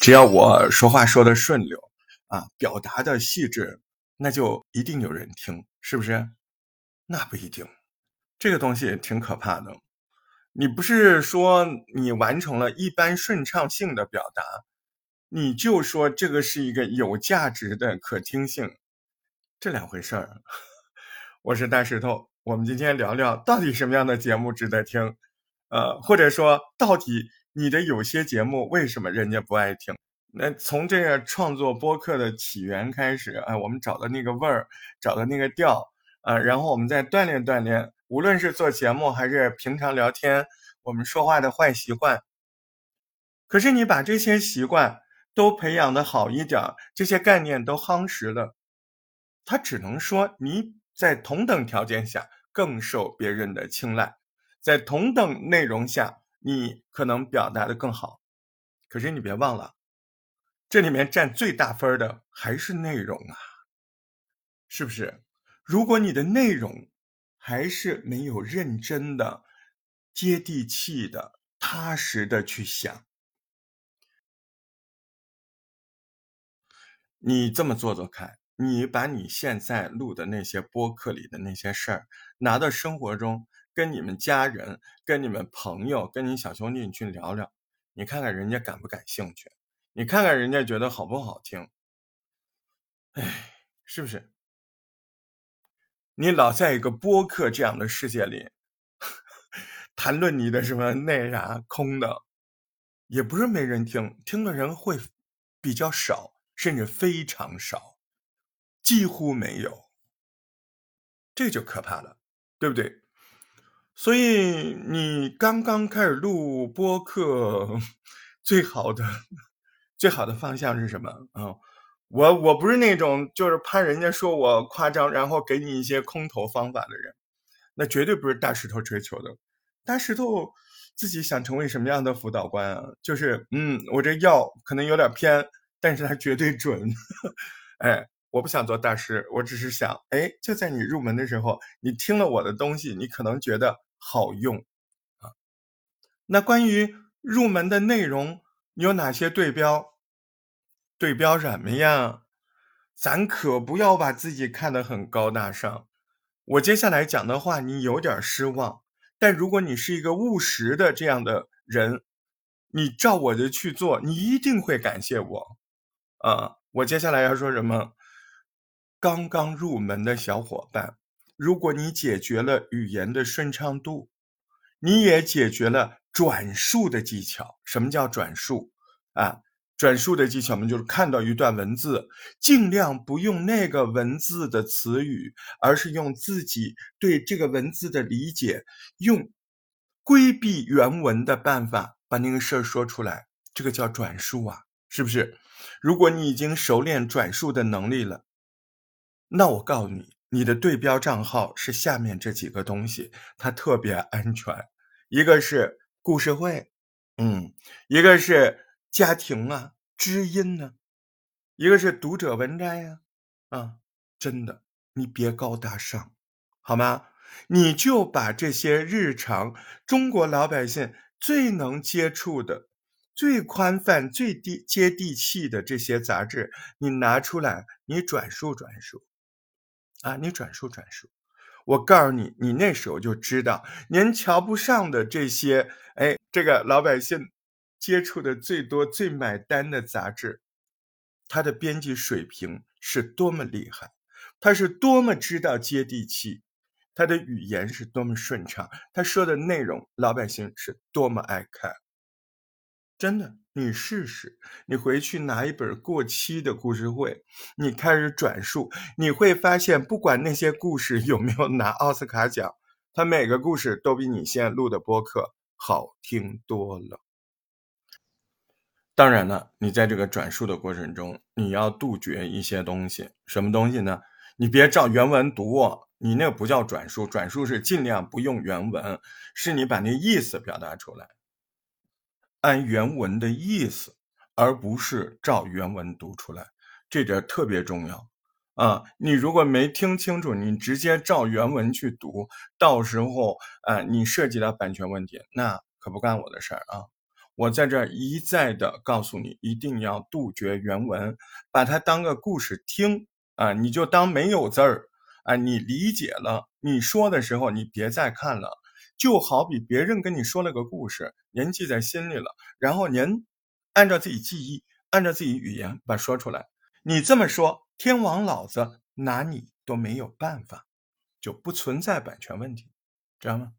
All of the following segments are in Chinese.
只要我说话说的顺溜啊，表达的细致，那就一定有人听，是不是？那不一定，这个东西挺可怕的。你不是说你完成了一般顺畅性的表达，你就说这个是一个有价值的可听性，这两回事儿。我是大石头，我们今天聊聊到底什么样的节目值得听，呃，或者说到底你的有些节目为什么人家不爱听？那从这个创作播客的起源开始啊，我们找的那个味儿，找的那个调。啊，然后我们再锻炼锻炼，无论是做节目还是平常聊天，我们说话的坏习惯。可是你把这些习惯都培养的好一点，这些概念都夯实了，他只能说你在同等条件下更受别人的青睐，在同等内容下你可能表达的更好。可是你别忘了，这里面占最大分的还是内容啊，是不是？如果你的内容还是没有认真的、接地气的、踏实的去想，你这么做做看，你把你现在录的那些播客里的那些事儿，拿到生活中跟你们家人、跟你们朋友、跟你小兄弟你去聊聊，你看看人家感不感兴趣？你看看人家觉得好不好听？哎，是不是？你老在一个播客这样的世界里 谈论你的什么那啥空的，也不是没人听，听的人会比较少，甚至非常少，几乎没有，这就可怕了，对不对？所以你刚刚开始录播客，最好的 最好的方向是什么啊？我我不是那种就是怕人家说我夸张，然后给你一些空头方法的人，那绝对不是大石头追求的。大石头自己想成为什么样的辅导官啊？就是嗯，我这药可能有点偏，但是它绝对准。哎，我不想做大师，我只是想，哎，就在你入门的时候，你听了我的东西，你可能觉得好用啊。那关于入门的内容，有哪些对标？对标什么呀？咱可不要把自己看得很高大上。我接下来讲的话，你有点失望。但如果你是一个务实的这样的人，你照我的去做，你一定会感谢我。啊，我接下来要说什么？刚刚入门的小伙伴，如果你解决了语言的顺畅度，你也解决了转述的技巧。什么叫转述？啊？转述的技巧呢，就是看到一段文字，尽量不用那个文字的词语，而是用自己对这个文字的理解，用规避原文的办法把那个事儿说出来。这个叫转述啊，是不是？如果你已经熟练转述的能力了，那我告诉你，你的对标账号是下面这几个东西，它特别安全。一个是故事会，嗯，一个是。家庭啊，知音呢，一个是读者文摘呀，啊，真的，你别高大上，好吗？你就把这些日常中国老百姓最能接触的、最宽泛、最地接地气的这些杂志，你拿出来，你转述转述，啊，你转述转述，我告诉你，你那时候就知道，您瞧不上的这些，哎，这个老百姓。接触的最多、最买单的杂志，它的编辑水平是多么厉害，他是多么知道接地气，他的语言是多么顺畅，他说的内容老百姓是多么爱看。真的，你试试，你回去拿一本过期的故事会，你开始转述，你会发现，不管那些故事有没有拿奥斯卡奖，他每个故事都比你现在录的播客好听多了。当然了，你在这个转述的过程中，你要杜绝一些东西。什么东西呢？你别照原文读，你那个不叫转述。转述是尽量不用原文，是你把那意思表达出来，按原文的意思，而不是照原文读出来。这点特别重要啊！你如果没听清楚，你直接照原文去读，到时候啊，你涉及到版权问题，那可不干我的事儿啊。我在这一再的告诉你，一定要杜绝原文，把它当个故事听啊，你就当没有字儿啊，你理解了，你说的时候你别再看了，就好比别人跟你说了个故事，您记在心里了，然后您按照自己记忆，按照自己语言把说出来，你这么说，天王老子拿你都没有办法，就不存在版权问题，知道吗？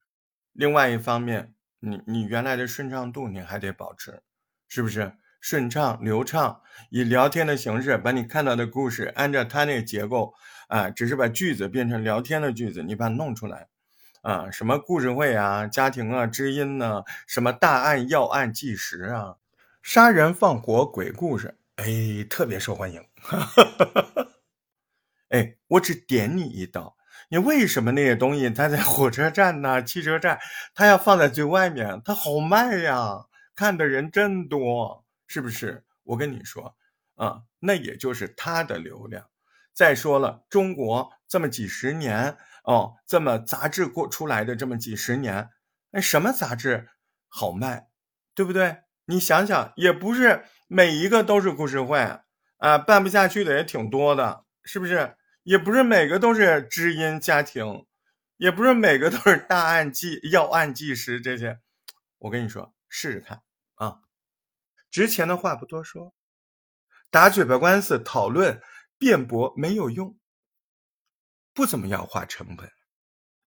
另外一方面。你你原来的顺畅度你还得保持，是不是顺畅流畅？以聊天的形式把你看到的故事按照它那个结构啊，只是把句子变成聊天的句子，你把它弄出来啊，什么故事会啊、家庭啊、知音呢？什么大案要案纪实啊、杀人放火鬼故事，哎，特别受欢迎。哎，我只点你一刀。你为什么那些东西它在火车站呢、汽车站，它要放在最外面？它好卖呀，看的人真多，是不是？我跟你说啊，那也就是它的流量。再说了，中国这么几十年哦，这么杂志过出来的这么几十年，哎，什么杂志好卖，对不对？你想想，也不是每一个都是故事会啊，办不下去的也挺多的，是不是？也不是每个都是知音家庭，也不是每个都是大案纪要案纪实这些。我跟你说，试试看啊！值钱的话不多说，打嘴巴官司、讨论、辩驳没有用，不怎么样花成本，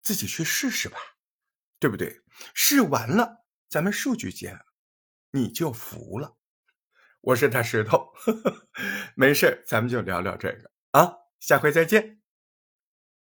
自己去试试吧，对不对？试完了，咱们数据见，你就服了。我是大石头，没事咱们就聊聊这个啊。下回再见。